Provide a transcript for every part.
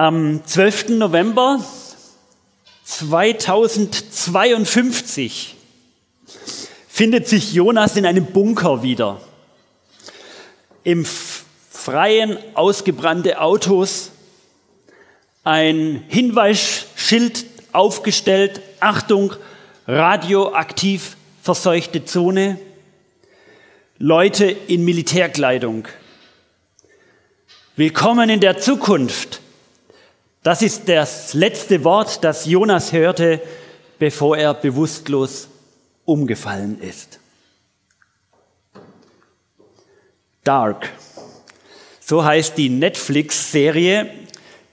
Am 12. November 2052 findet sich Jonas in einem Bunker wieder. Im Freien ausgebrannte Autos, ein Hinweisschild aufgestellt, Achtung, radioaktiv verseuchte Zone, Leute in Militärkleidung. Willkommen in der Zukunft. Das ist das letzte Wort, das Jonas hörte, bevor er bewusstlos umgefallen ist. Dark. So heißt die Netflix-Serie,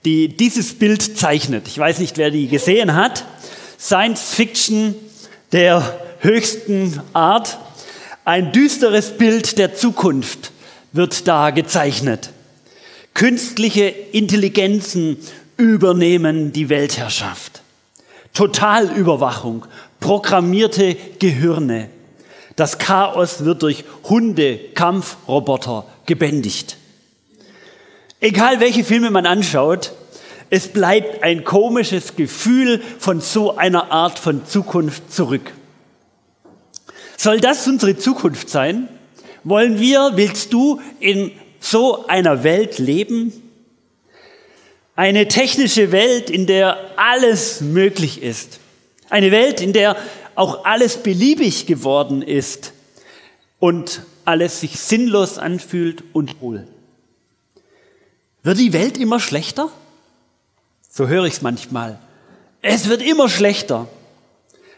die dieses Bild zeichnet. Ich weiß nicht, wer die gesehen hat. Science Fiction der höchsten Art. Ein düsteres Bild der Zukunft wird da gezeichnet. Künstliche Intelligenzen übernehmen die Weltherrschaft. Totalüberwachung, programmierte Gehirne. Das Chaos wird durch Hunde, Kampfroboter gebändigt. Egal welche Filme man anschaut, es bleibt ein komisches Gefühl von so einer Art von Zukunft zurück. Soll das unsere Zukunft sein? Wollen wir, willst du in so einer Welt leben? Eine technische Welt, in der alles möglich ist. Eine Welt, in der auch alles beliebig geworden ist und alles sich sinnlos anfühlt und wohl. Wird die Welt immer schlechter? So höre ich es manchmal. Es wird immer schlechter.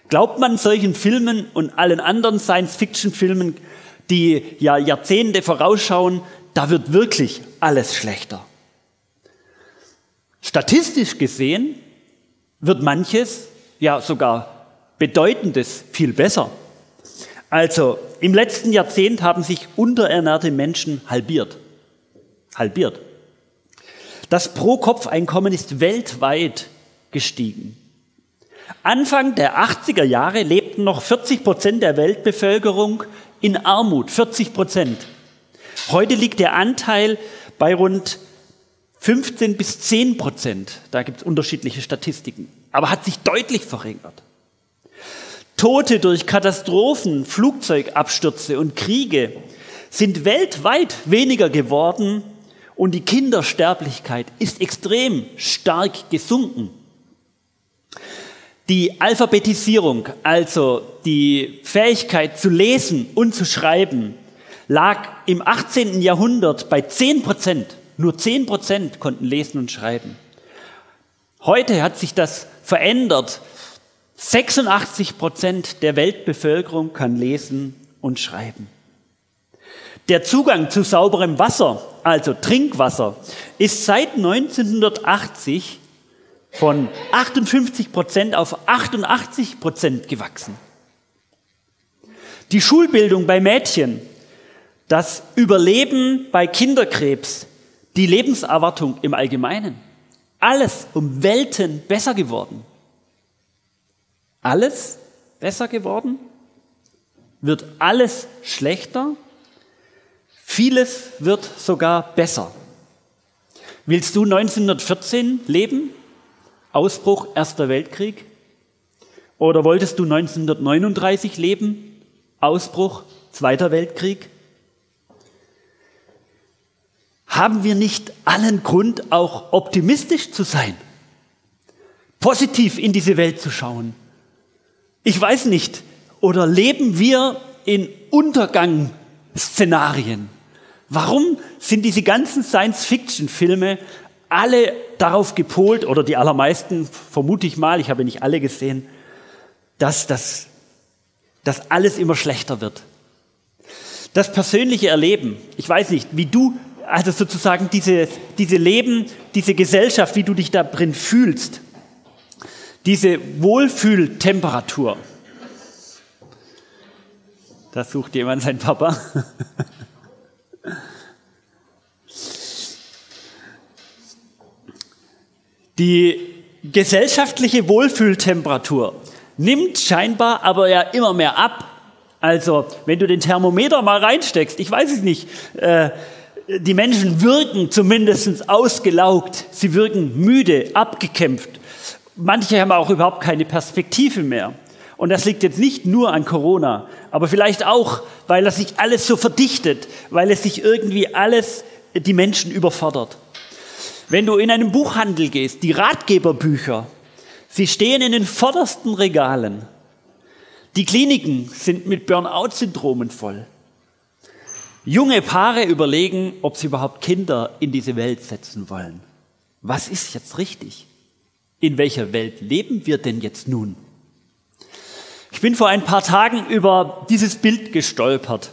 Glaubt man solchen Filmen und allen anderen Science-Fiction-Filmen, die ja Jahrzehnte vorausschauen, da wird wirklich alles schlechter. Statistisch gesehen wird manches, ja sogar bedeutendes, viel besser. Also im letzten Jahrzehnt haben sich unterernährte Menschen halbiert. Halbiert. Das Pro-Kopf-Einkommen ist weltweit gestiegen. Anfang der 80er Jahre lebten noch 40 Prozent der Weltbevölkerung in Armut. 40 Prozent. Heute liegt der Anteil bei rund 15 bis 10 Prozent. Da gibt es unterschiedliche Statistiken. Aber hat sich deutlich verringert. Tote durch Katastrophen, Flugzeugabstürze und Kriege sind weltweit weniger geworden und die Kindersterblichkeit ist extrem stark gesunken. Die Alphabetisierung, also die Fähigkeit zu lesen und zu schreiben, lag im 18. Jahrhundert bei 10 Prozent. Nur 10 Prozent konnten lesen und schreiben. Heute hat sich das verändert. 86 Prozent der Weltbevölkerung kann lesen und schreiben. Der Zugang zu sauberem Wasser, also Trinkwasser, ist seit 1980 von 58 Prozent auf 88 Prozent gewachsen. Die Schulbildung bei Mädchen, das Überleben bei Kinderkrebs, die Lebenserwartung im Allgemeinen, alles um Welten besser geworden. Alles besser geworden? Wird alles schlechter? Vieles wird sogar besser. Willst du 1914 leben? Ausbruch Erster Weltkrieg? Oder wolltest du 1939 leben? Ausbruch Zweiter Weltkrieg? Haben wir nicht allen Grund, auch optimistisch zu sein? Positiv in diese Welt zu schauen? Ich weiß nicht. Oder leben wir in Untergangsszenarien? Warum sind diese ganzen Science-Fiction-Filme alle darauf gepolt, oder die allermeisten, vermute ich mal, ich habe nicht alle gesehen, dass, das, dass alles immer schlechter wird? Das persönliche Erleben, ich weiß nicht, wie du, also sozusagen diese, diese Leben, diese Gesellschaft, wie du dich da drin fühlst, diese Wohlfühltemperatur. Da sucht jemand seinen Papa. Die gesellschaftliche Wohlfühltemperatur nimmt scheinbar aber ja immer mehr ab. Also, wenn du den Thermometer mal reinsteckst, ich weiß es nicht, äh, die Menschen wirken zumindest ausgelaugt, sie wirken müde, abgekämpft. Manche haben auch überhaupt keine Perspektive mehr. Und das liegt jetzt nicht nur an Corona, aber vielleicht auch, weil das sich alles so verdichtet, weil es sich irgendwie alles die Menschen überfordert. Wenn du in einen Buchhandel gehst, die Ratgeberbücher, sie stehen in den vordersten Regalen. Die Kliniken sind mit Burnout-Syndromen voll. Junge Paare überlegen, ob sie überhaupt Kinder in diese Welt setzen wollen. Was ist jetzt richtig? In welcher Welt leben wir denn jetzt nun? Ich bin vor ein paar Tagen über dieses Bild gestolpert.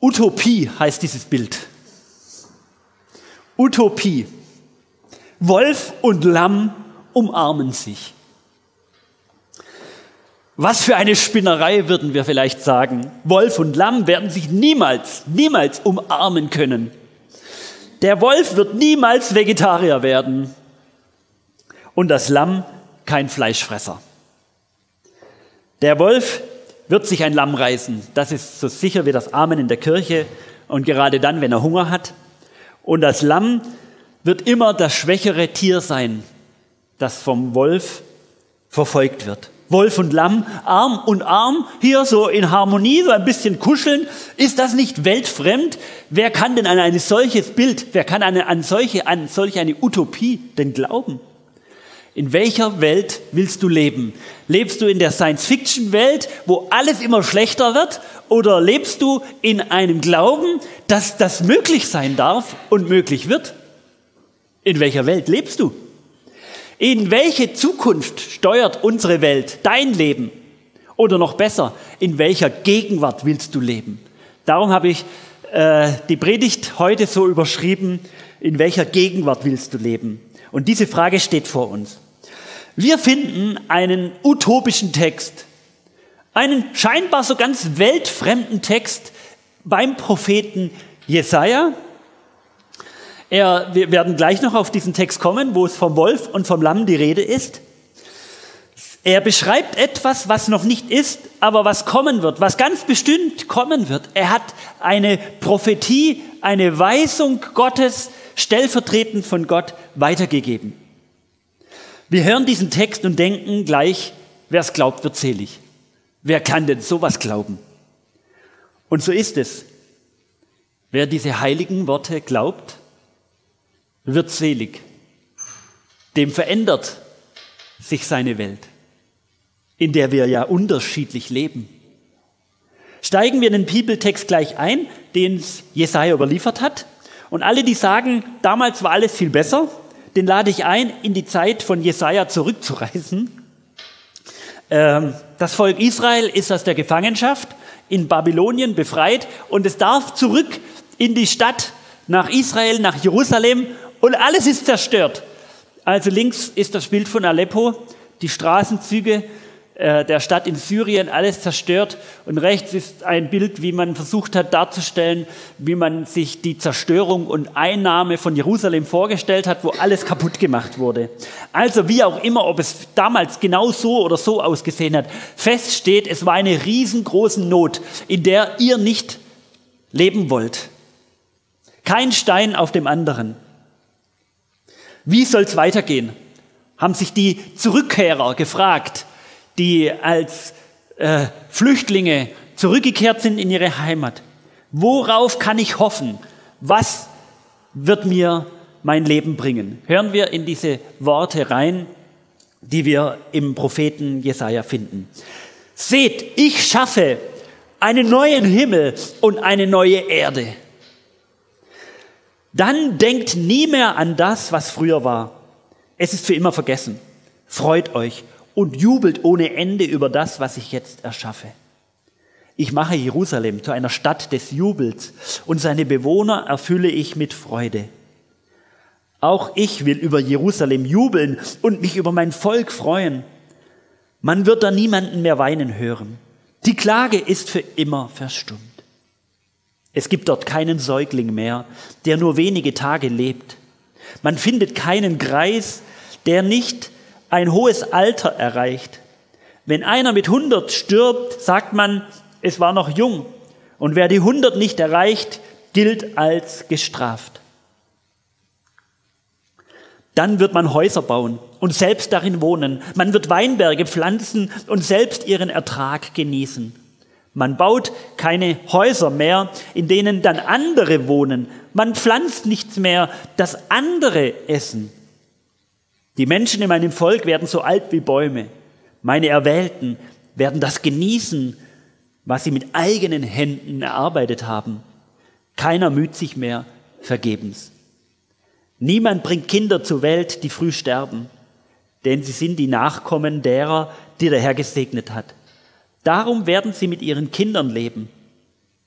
Utopie heißt dieses Bild. Utopie. Wolf und Lamm umarmen sich. Was für eine Spinnerei würden wir vielleicht sagen. Wolf und Lamm werden sich niemals, niemals umarmen können. Der Wolf wird niemals Vegetarier werden und das Lamm kein Fleischfresser. Der Wolf wird sich ein Lamm reißen. Das ist so sicher wie das Amen in der Kirche und gerade dann, wenn er Hunger hat. Und das Lamm wird immer das schwächere Tier sein, das vom Wolf verfolgt wird. Wolf und Lamm, Arm und Arm, hier so in Harmonie, so ein bisschen kuscheln. Ist das nicht weltfremd? Wer kann denn an ein solches Bild, wer kann eine, an, solche, an solch eine Utopie denn glauben? In welcher Welt willst du leben? Lebst du in der Science-Fiction-Welt, wo alles immer schlechter wird? Oder lebst du in einem Glauben, dass das möglich sein darf und möglich wird? In welcher Welt lebst du? In welche Zukunft steuert unsere Welt dein Leben? Oder noch besser, in welcher Gegenwart willst du leben? Darum habe ich äh, die Predigt heute so überschrieben, in welcher Gegenwart willst du leben? Und diese Frage steht vor uns. Wir finden einen utopischen Text, einen scheinbar so ganz weltfremden Text beim Propheten Jesaja. Er, wir werden gleich noch auf diesen Text kommen, wo es vom Wolf und vom Lamm die Rede ist. Er beschreibt etwas, was noch nicht ist, aber was kommen wird, was ganz bestimmt kommen wird. Er hat eine Prophetie, eine Weisung Gottes stellvertretend von Gott weitergegeben. Wir hören diesen Text und denken gleich, wer es glaubt, wird selig. Wer kann denn sowas glauben? Und so ist es. Wer diese heiligen Worte glaubt, wird selig. Dem verändert sich seine Welt, in der wir ja unterschiedlich leben. Steigen wir in den Bibeltext gleich ein, den es Jesaja überliefert hat. Und alle, die sagen, damals war alles viel besser, den lade ich ein, in die Zeit von Jesaja zurückzureisen. Ähm, das Volk Israel ist aus der Gefangenschaft in Babylonien befreit und es darf zurück in die Stadt nach Israel, nach Jerusalem und alles ist zerstört. Also links ist das Bild von Aleppo, die Straßenzüge äh, der Stadt in Syrien, alles zerstört. Und rechts ist ein Bild, wie man versucht hat darzustellen, wie man sich die Zerstörung und Einnahme von Jerusalem vorgestellt hat, wo alles kaputt gemacht wurde. Also wie auch immer, ob es damals genau so oder so ausgesehen hat, fest steht, es war eine riesengroße Not, in der ihr nicht leben wollt. Kein Stein auf dem anderen. Wie soll es weitergehen? Haben sich die Zurückkehrer gefragt die als äh, Flüchtlinge zurückgekehrt sind in ihre Heimat. Worauf kann ich hoffen? Was wird mir mein Leben bringen? Hören wir in diese Worte rein, die wir im Propheten Jesaja finden. Seht, ich schaffe einen neuen Himmel und eine neue Erde. Dann denkt nie mehr an das, was früher war. Es ist für immer vergessen. Freut euch und jubelt ohne Ende über das, was ich jetzt erschaffe. Ich mache Jerusalem zu einer Stadt des Jubels und seine Bewohner erfülle ich mit Freude. Auch ich will über Jerusalem jubeln und mich über mein Volk freuen. Man wird da niemanden mehr weinen hören. Die Klage ist für immer verstummt. Es gibt dort keinen Säugling mehr, der nur wenige Tage lebt. Man findet keinen Greis, der nicht ein hohes Alter erreicht. Wenn einer mit 100 stirbt, sagt man, es war noch jung. Und wer die 100 nicht erreicht, gilt als gestraft. Dann wird man Häuser bauen und selbst darin wohnen. Man wird Weinberge pflanzen und selbst ihren Ertrag genießen. Man baut keine Häuser mehr, in denen dann andere wohnen. Man pflanzt nichts mehr, das andere essen. Die Menschen in meinem Volk werden so alt wie Bäume. Meine Erwählten werden das genießen, was sie mit eigenen Händen erarbeitet haben. Keiner müht sich mehr vergebens. Niemand bringt Kinder zur Welt, die früh sterben, denn sie sind die Nachkommen derer, die der Herr gesegnet hat. Darum werden sie mit ihren Kindern leben.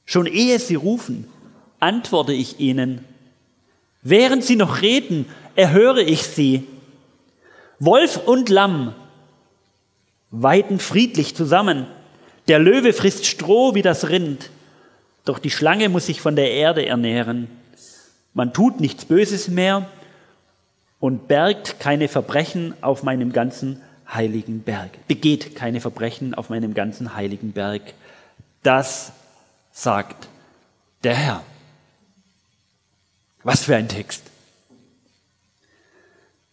Schon ehe sie rufen, antworte ich ihnen. Während sie noch reden, erhöre ich sie. Wolf und Lamm weiden friedlich zusammen. Der Löwe frisst Stroh wie das Rind. Doch die Schlange muss sich von der Erde ernähren. Man tut nichts Böses mehr und bergt keine Verbrechen auf meinem ganzen heiligen Berg. Begeht keine Verbrechen auf meinem ganzen heiligen Berg. Das sagt der Herr. Was für ein Text.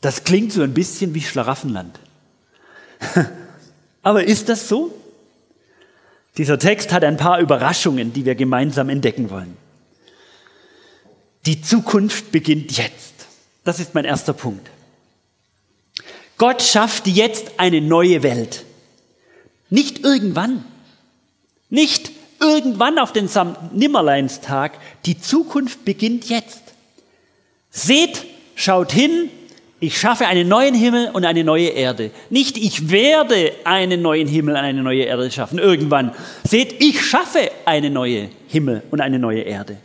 Das klingt so ein bisschen wie Schlaraffenland. Aber ist das so? Dieser Text hat ein paar Überraschungen, die wir gemeinsam entdecken wollen. Die Zukunft beginnt jetzt. Das ist mein erster Punkt. Gott schafft jetzt eine neue Welt. Nicht irgendwann. Nicht irgendwann auf den Nimmerleinstag. Die Zukunft beginnt jetzt. Seht, schaut hin, ich schaffe einen neuen Himmel und eine neue Erde. Nicht ich werde einen neuen Himmel und eine neue Erde schaffen, irgendwann. Seht, ich schaffe eine neue Himmel und eine neue Erde.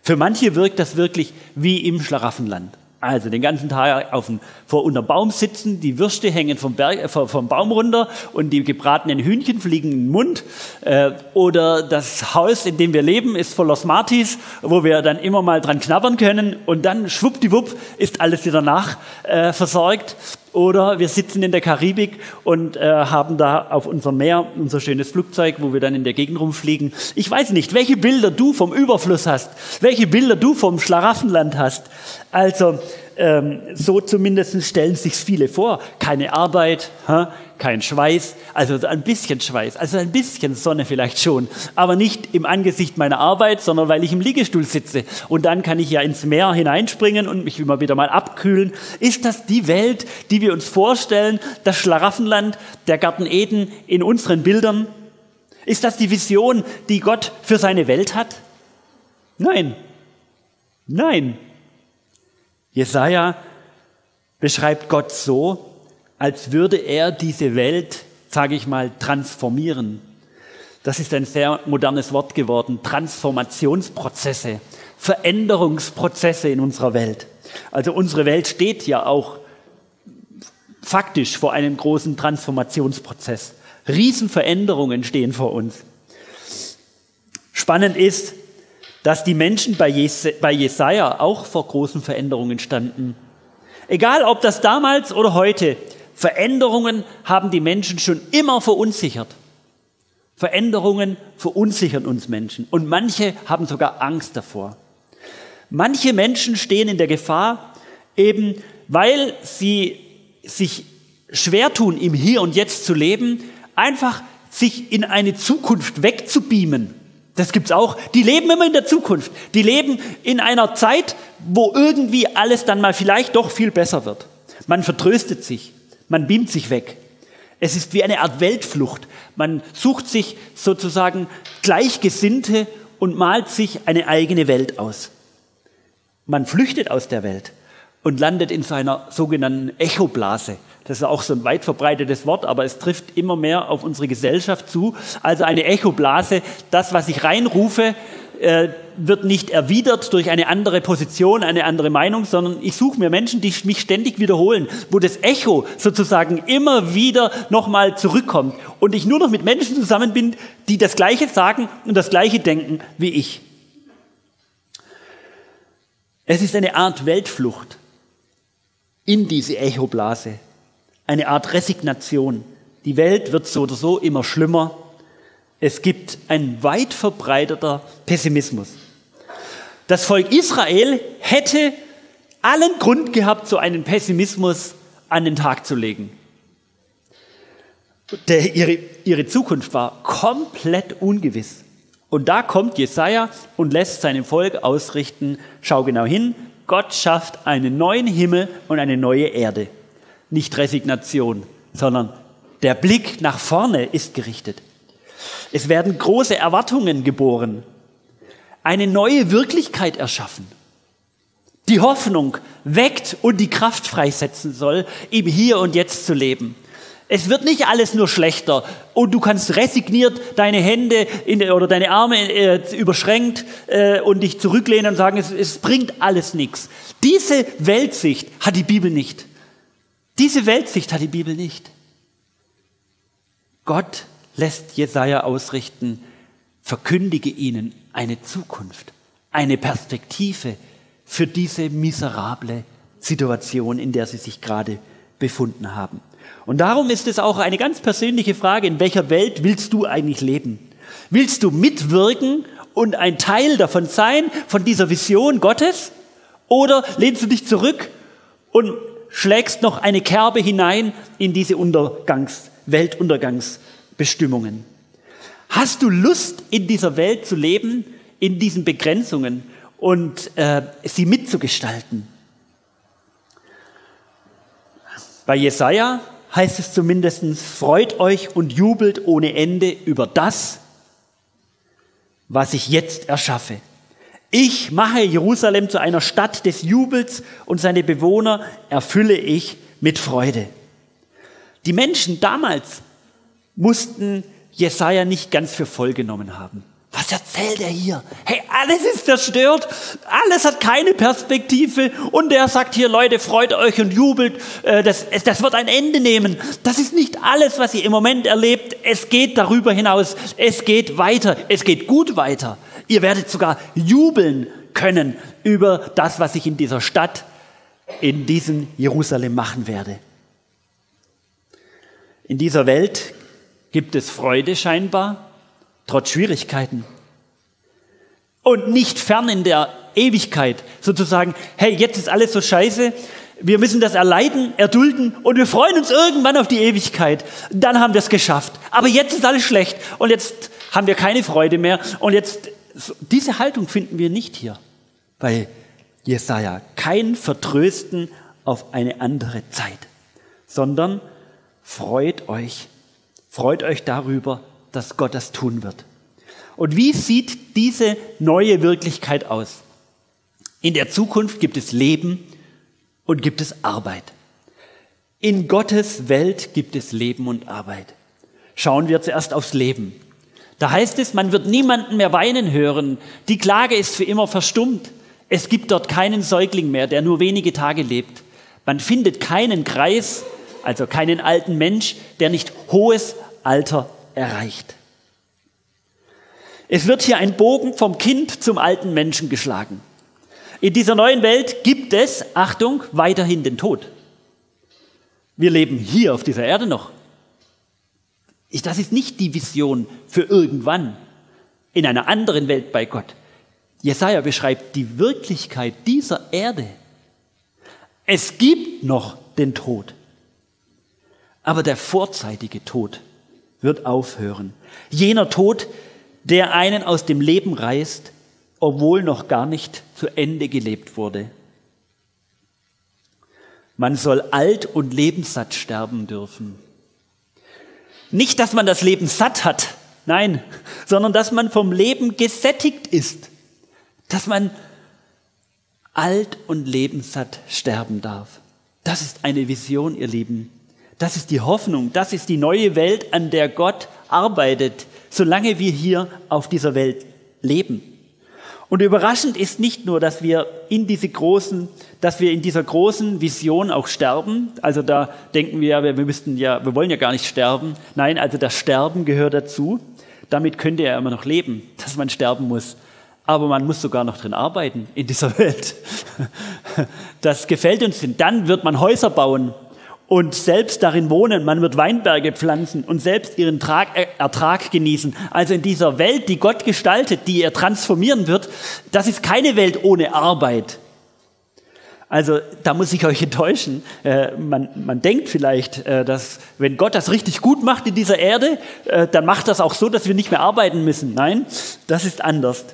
Für manche wirkt das wirklich wie im Schlaraffenland. Also den ganzen Tag auf dem, vor unter Baum sitzen, die Würste hängen vom, Berg, äh, vom Baum runter und die gebratenen Hühnchen fliegen in den Mund. Äh, oder das Haus, in dem wir leben, ist voller Smarties, wo wir dann immer mal dran knabbern können und dann schwuppdiwupp ist alles wieder nachversorgt. Äh, oder wir sitzen in der Karibik und äh, haben da auf unserem Meer unser schönes Flugzeug, wo wir dann in der Gegend rumfliegen. Ich weiß nicht, welche Bilder du vom Überfluss hast, welche Bilder du vom Schlaraffenland hast. Also ähm, so zumindest stellen sich viele vor. Keine Arbeit, hä? kein Schweiß, also ein bisschen Schweiß, also ein bisschen Sonne vielleicht schon, aber nicht im Angesicht meiner Arbeit, sondern weil ich im Liegestuhl sitze. Und dann kann ich ja ins Meer hineinspringen und mich immer wieder mal abkühlen. Ist das die Welt, die wir uns vorstellen, das Schlaraffenland, der Garten Eden in unseren Bildern? Ist das die Vision, die Gott für seine Welt hat? Nein. Nein. Jesaja beschreibt Gott so, als würde er diese Welt, sage ich mal, transformieren. Das ist ein sehr modernes Wort geworden. Transformationsprozesse, Veränderungsprozesse in unserer Welt. Also unsere Welt steht ja auch faktisch vor einem großen Transformationsprozess. Riesenveränderungen stehen vor uns. Spannend ist, dass die Menschen bei, Jesaja auch vor großen Veränderungen standen. Egal ob das damals oder heute, Veränderungen haben die Menschen schon immer verunsichert. Veränderungen verunsichern uns Menschen und manche haben sogar Angst davor. Manche Menschen stehen in der Gefahr, eben weil sie sich schwer tun, im Hier und Jetzt zu leben, einfach sich in eine Zukunft wegzubeamen das gibt's auch. Die leben immer in der Zukunft. Die leben in einer Zeit, wo irgendwie alles dann mal vielleicht doch viel besser wird. Man vertröstet sich. Man beamt sich weg. Es ist wie eine Art Weltflucht. Man sucht sich sozusagen Gleichgesinnte und malt sich eine eigene Welt aus. Man flüchtet aus der Welt und landet in seiner sogenannten Echoblase. Das ist auch so ein weit verbreitetes Wort, aber es trifft immer mehr auf unsere Gesellschaft zu. Also eine Echoblase, das, was ich reinrufe, äh, wird nicht erwidert durch eine andere Position, eine andere Meinung, sondern ich suche mir Menschen, die mich ständig wiederholen, wo das Echo sozusagen immer wieder nochmal zurückkommt und ich nur noch mit Menschen zusammen bin, die das Gleiche sagen und das Gleiche denken wie ich. Es ist eine Art Weltflucht in diese Echoblase eine Art Resignation. Die Welt wird so oder so immer schlimmer. Es gibt ein weit verbreiteter Pessimismus. Das Volk Israel hätte allen Grund gehabt, so einen Pessimismus an den Tag zu legen. Der, ihre, ihre Zukunft war komplett ungewiss. Und da kommt Jesaja und lässt seinem Volk ausrichten: Schau genau hin, Gott schafft einen neuen Himmel und eine neue Erde. Nicht Resignation, sondern der Blick nach vorne ist gerichtet. Es werden große Erwartungen geboren, eine neue Wirklichkeit erschaffen, die Hoffnung weckt und die Kraft freisetzen soll, im Hier und Jetzt zu leben. Es wird nicht alles nur schlechter und du kannst resigniert deine Hände in, oder deine Arme äh, überschränkt äh, und dich zurücklehnen und sagen, es, es bringt alles nichts. Diese Weltsicht hat die Bibel nicht. Diese Weltsicht hat die Bibel nicht. Gott lässt Jesaja ausrichten, verkündige ihnen eine Zukunft, eine Perspektive für diese miserable Situation, in der sie sich gerade befunden haben. Und darum ist es auch eine ganz persönliche Frage, in welcher Welt willst du eigentlich leben? Willst du mitwirken und ein Teil davon sein, von dieser Vision Gottes? Oder lehnst du dich zurück und schlägst noch eine Kerbe hinein in diese Untergangs, Weltuntergangsbestimmungen? Hast du Lust, in dieser Welt zu leben, in diesen Begrenzungen und äh, sie mitzugestalten? Bei Jesaja heißt es zumindest, freut euch und jubelt ohne Ende über das, was ich jetzt erschaffe. Ich mache Jerusalem zu einer Stadt des Jubels und seine Bewohner erfülle ich mit Freude. Die Menschen damals mussten Jesaja nicht ganz für voll genommen haben. Was erzählt er hier? Hey, alles ist zerstört, alles hat keine Perspektive und er sagt hier, Leute, freut euch und jubelt, äh, das, das wird ein Ende nehmen. Das ist nicht alles, was ihr im Moment erlebt. Es geht darüber hinaus, es geht weiter, es geht gut weiter. Ihr werdet sogar jubeln können über das, was ich in dieser Stadt, in diesem Jerusalem machen werde. In dieser Welt gibt es Freude scheinbar, trotz Schwierigkeiten. Und nicht fern in der Ewigkeit sozusagen, hey, jetzt ist alles so scheiße, wir müssen das erleiden, erdulden und wir freuen uns irgendwann auf die Ewigkeit. Dann haben wir es geschafft. Aber jetzt ist alles schlecht und jetzt haben wir keine Freude mehr. Und jetzt, diese Haltung finden wir nicht hier bei Jesaja. Kein Vertrösten auf eine andere Zeit, sondern freut euch Freut euch darüber, dass Gott das tun wird. Und wie sieht diese neue Wirklichkeit aus? In der Zukunft gibt es Leben und gibt es Arbeit. In Gottes Welt gibt es Leben und Arbeit. Schauen wir zuerst aufs Leben. Da heißt es, man wird niemanden mehr weinen hören. Die Klage ist für immer verstummt. Es gibt dort keinen Säugling mehr, der nur wenige Tage lebt. Man findet keinen Kreis, also keinen alten Mensch, der nicht hohes Alter erreicht. Es wird hier ein Bogen vom Kind zum alten Menschen geschlagen. In dieser neuen Welt gibt es, Achtung, weiterhin den Tod. Wir leben hier auf dieser Erde noch. Das ist nicht die Vision für irgendwann in einer anderen Welt bei Gott. Jesaja beschreibt die Wirklichkeit dieser Erde. Es gibt noch den Tod. Aber der vorzeitige Tod wird aufhören. Jener Tod, der einen aus dem Leben reißt, obwohl noch gar nicht zu Ende gelebt wurde. Man soll alt und lebenssatt sterben dürfen. Nicht, dass man das Leben satt hat, nein, sondern dass man vom Leben gesättigt ist, dass man alt und lebenssatt sterben darf. Das ist eine Vision, ihr Lieben, das ist die Hoffnung, das ist die neue Welt, an der Gott arbeitet, solange wir hier auf dieser Welt leben. Und überraschend ist nicht nur, dass wir in diese großen, dass wir in dieser großen Vision auch sterben. Also da denken wir ja, wir müssten ja, wir wollen ja gar nicht sterben. Nein, also das Sterben gehört dazu. Damit könnte er immer noch leben, dass man sterben muss. Aber man muss sogar noch drin arbeiten in dieser Welt. Das gefällt uns. Denn dann wird man Häuser bauen und selbst darin wohnen. Man wird Weinberge pflanzen und selbst ihren Ertrag genießen. Also in dieser Welt, die Gott gestaltet, die er transformieren wird, das ist keine Welt ohne Arbeit. Also da muss ich euch enttäuschen. Äh, man, man denkt vielleicht, äh, dass wenn Gott das richtig gut macht in dieser Erde, äh, dann macht das auch so, dass wir nicht mehr arbeiten müssen. Nein, das ist anders.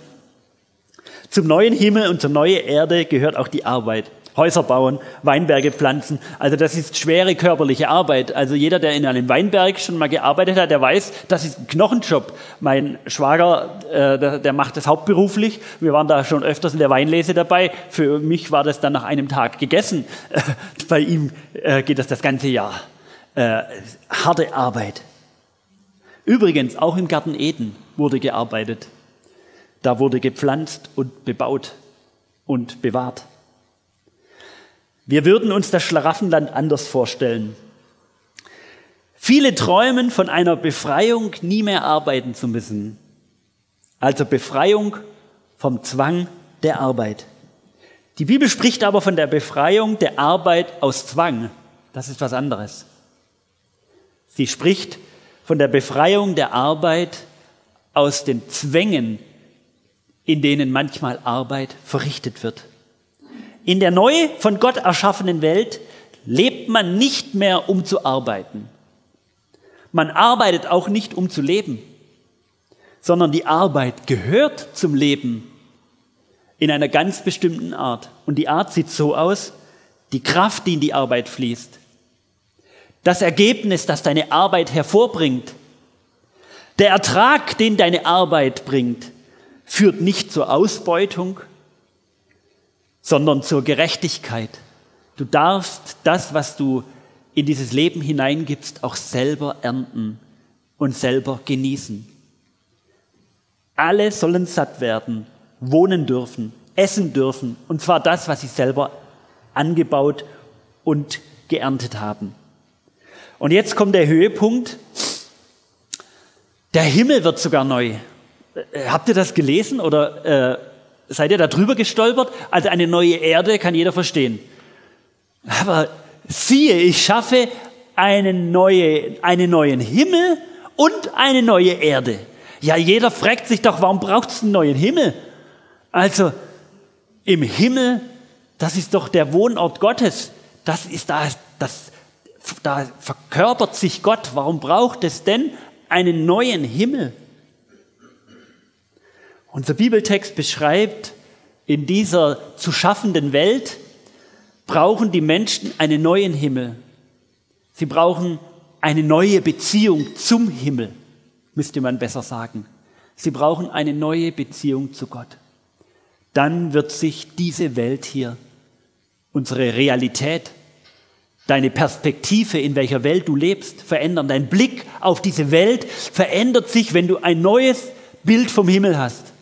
Zum neuen Himmel und zur neuen Erde gehört auch die Arbeit. Häuser bauen, Weinberge pflanzen. Also das ist schwere körperliche Arbeit. Also jeder, der in einem Weinberg schon mal gearbeitet hat, der weiß, das ist ein Knochenjob. Mein Schwager, äh, der, der, macht das hauptberuflich. Wir waren da schon öfters in der Weinlese dabei. Für mich war das dann nach einem Tag gegessen. Bei ihm äh, geht das das ganze Jahr. Äh, harte Arbeit. Übrigens, auch im Garten Eden wurde gearbeitet. Da wurde gepflanzt und bebaut und bewahrt. Wir würden uns das Schlaraffenland anders vorstellen. Viele träumen von einer Befreiung, nie mehr arbeiten zu müssen. Also Befreiung vom Zwang der Arbeit. Die Bibel spricht aber von der Befreiung der Arbeit aus Zwang. Das ist was anderes. Sie spricht von der Befreiung der Arbeit aus den Zwängen, in denen manchmal Arbeit verrichtet wird. In der neu von Gott erschaffenen Welt lebt man nicht mehr, um zu arbeiten. Man arbeitet auch nicht, um zu leben, sondern die Arbeit gehört zum Leben in einer ganz bestimmten Art. Und die Art sieht so aus, die Kraft, die in die Arbeit fließt, das Ergebnis, das deine Arbeit hervorbringt, der Ertrag, den deine Arbeit bringt, führt nicht zur Ausbeutung, sondern zur Gerechtigkeit. Du darfst das, was du in dieses Leben hineingibst, auch selber ernten und selber genießen. Alle sollen satt werden, wohnen dürfen, essen dürfen, und zwar das, was sie selber angebaut und geerntet haben. Und jetzt kommt der Höhepunkt. Der Himmel wird sogar neu. Äh, habt ihr das gelesen oder äh, Seid ihr da drüber gestolpert? Also eine neue Erde kann jeder verstehen. Aber siehe, ich schaffe einen, neue, einen neuen Himmel und eine neue Erde. Ja, jeder fragt sich doch, warum braucht es einen neuen Himmel? Also im Himmel, das ist doch der Wohnort Gottes. Das ist da, das, da verkörpert sich Gott. Warum braucht es denn einen neuen Himmel? Unser Bibeltext beschreibt, in dieser zu schaffenden Welt brauchen die Menschen einen neuen Himmel. Sie brauchen eine neue Beziehung zum Himmel, müsste man besser sagen. Sie brauchen eine neue Beziehung zu Gott. Dann wird sich diese Welt hier, unsere Realität, deine Perspektive, in welcher Welt du lebst, verändern. Dein Blick auf diese Welt verändert sich, wenn du ein neues Bild vom Himmel hast.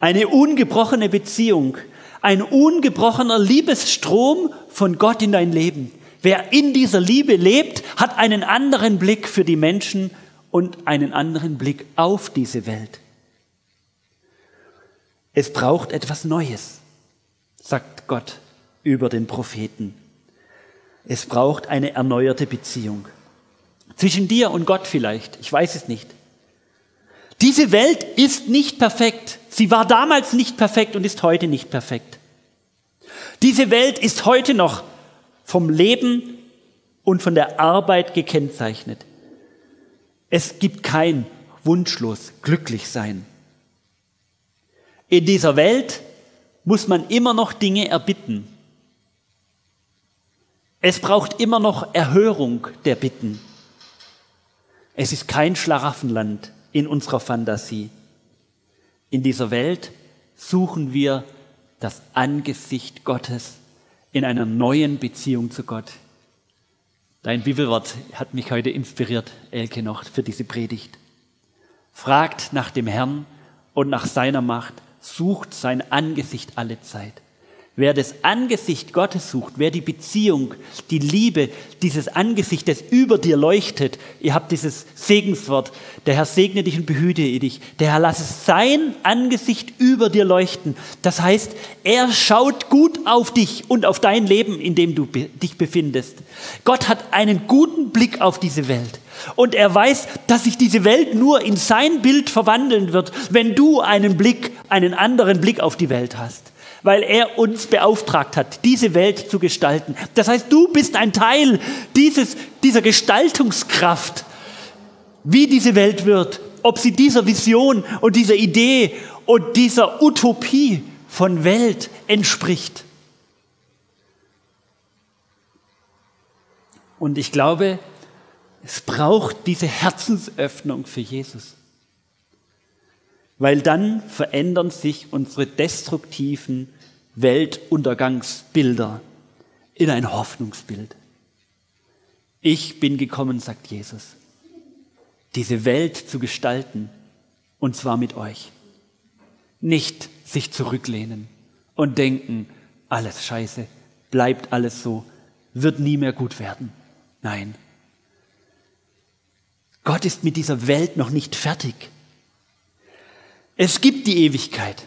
Eine ungebrochene Beziehung, ein ungebrochener Liebesstrom von Gott in dein Leben. Wer in dieser Liebe lebt, hat einen anderen Blick für die Menschen und einen anderen Blick auf diese Welt. Es braucht etwas Neues, sagt Gott über den Propheten. Es braucht eine erneuerte Beziehung. Zwischen dir und Gott vielleicht, ich weiß es nicht. Diese Welt ist nicht perfekt. Sie war damals nicht perfekt und ist heute nicht perfekt. Diese Welt ist heute noch vom Leben und von der Arbeit gekennzeichnet. Es gibt kein wunschlos glücklich sein. In dieser Welt muss man immer noch Dinge erbitten. Es braucht immer noch Erhörung der Bitten. Es ist kein Schlaraffenland in unserer Fantasie. In dieser Welt suchen wir das Angesicht Gottes in einer neuen Beziehung zu Gott. Dein Bibelwort hat mich heute inspiriert, Elke, noch für diese Predigt. Fragt nach dem Herrn und nach seiner Macht, sucht sein Angesicht alle Zeit. Wer das Angesicht Gottes sucht, wer die Beziehung, die Liebe, dieses Angesicht, das über dir leuchtet, ihr habt dieses Segenswort, der Herr segne dich und behüte dich, der Herr lasse sein Angesicht über dir leuchten. Das heißt, er schaut gut auf dich und auf dein Leben, in dem du dich befindest. Gott hat einen guten Blick auf diese Welt. Und er weiß, dass sich diese Welt nur in sein Bild verwandeln wird, wenn du einen Blick, einen anderen Blick auf die Welt hast weil er uns beauftragt hat, diese Welt zu gestalten. Das heißt, du bist ein Teil dieses, dieser Gestaltungskraft, wie diese Welt wird, ob sie dieser Vision und dieser Idee und dieser Utopie von Welt entspricht. Und ich glaube, es braucht diese Herzensöffnung für Jesus weil dann verändern sich unsere destruktiven Weltuntergangsbilder in ein Hoffnungsbild. Ich bin gekommen, sagt Jesus, diese Welt zu gestalten, und zwar mit euch. Nicht sich zurücklehnen und denken, alles scheiße, bleibt alles so, wird nie mehr gut werden. Nein. Gott ist mit dieser Welt noch nicht fertig. Es gibt die Ewigkeit.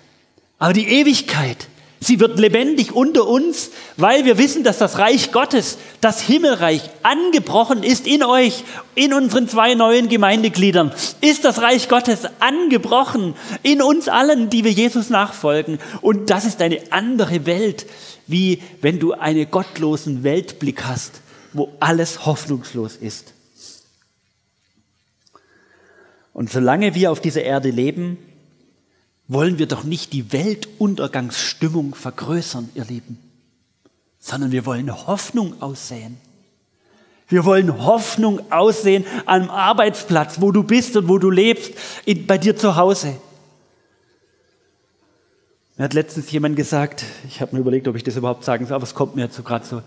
Aber die Ewigkeit, sie wird lebendig unter uns, weil wir wissen, dass das Reich Gottes, das Himmelreich, angebrochen ist in euch, in unseren zwei neuen Gemeindegliedern. Ist das Reich Gottes angebrochen in uns allen, die wir Jesus nachfolgen. Und das ist eine andere Welt, wie wenn du einen gottlosen Weltblick hast, wo alles hoffnungslos ist. Und solange wir auf dieser Erde leben, wollen wir doch nicht die Weltuntergangsstimmung vergrößern, ihr Lieben, sondern wir wollen Hoffnung aussehen. Wir wollen Hoffnung aussehen am Arbeitsplatz, wo du bist und wo du lebst, in, bei dir zu Hause. Mir hat letztens jemand gesagt, ich habe mir überlegt, ob ich das überhaupt sagen soll, aber es kommt mir jetzt so gerade so.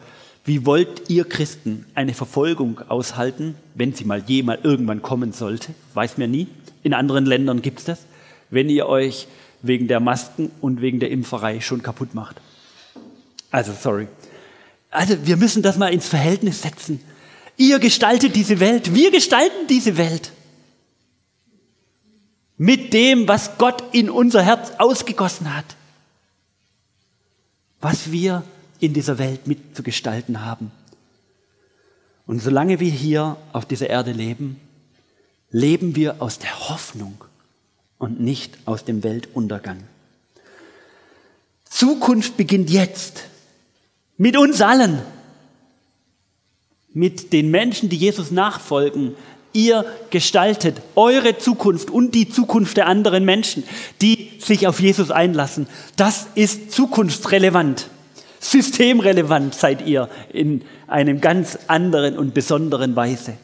Wie wollt ihr Christen eine Verfolgung aushalten, wenn sie mal je mal irgendwann kommen sollte? Weiß mir nie. In anderen Ländern gibt es das wenn ihr euch wegen der Masken und wegen der Impferei schon kaputt macht. Also, sorry. Also, wir müssen das mal ins Verhältnis setzen. Ihr gestaltet diese Welt, wir gestalten diese Welt. Mit dem, was Gott in unser Herz ausgegossen hat. Was wir in dieser Welt mitzugestalten haben. Und solange wir hier auf dieser Erde leben, leben wir aus der Hoffnung und nicht aus dem Weltuntergang. Zukunft beginnt jetzt. Mit uns allen. Mit den Menschen, die Jesus nachfolgen. Ihr gestaltet eure Zukunft und die Zukunft der anderen Menschen, die sich auf Jesus einlassen. Das ist zukunftsrelevant. Systemrelevant seid ihr in einem ganz anderen und besonderen Weise.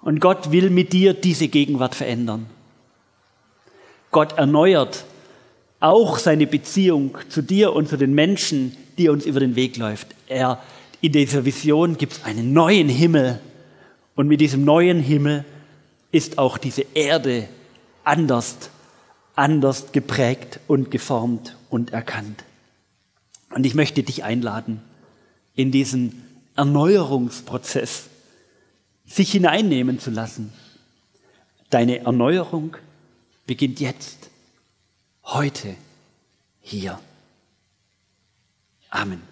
Und Gott will mit dir diese Gegenwart verändern. Gott erneuert auch seine Beziehung zu dir und zu den Menschen, die uns über den Weg läuft. Er, in dieser Vision gibt es einen neuen Himmel. Und mit diesem neuen Himmel ist auch diese Erde anders, anders geprägt und geformt und erkannt. Und ich möchte dich einladen, in diesen Erneuerungsprozess sich hineinnehmen zu lassen. Deine Erneuerung beginnt jetzt, heute, hier. Amen.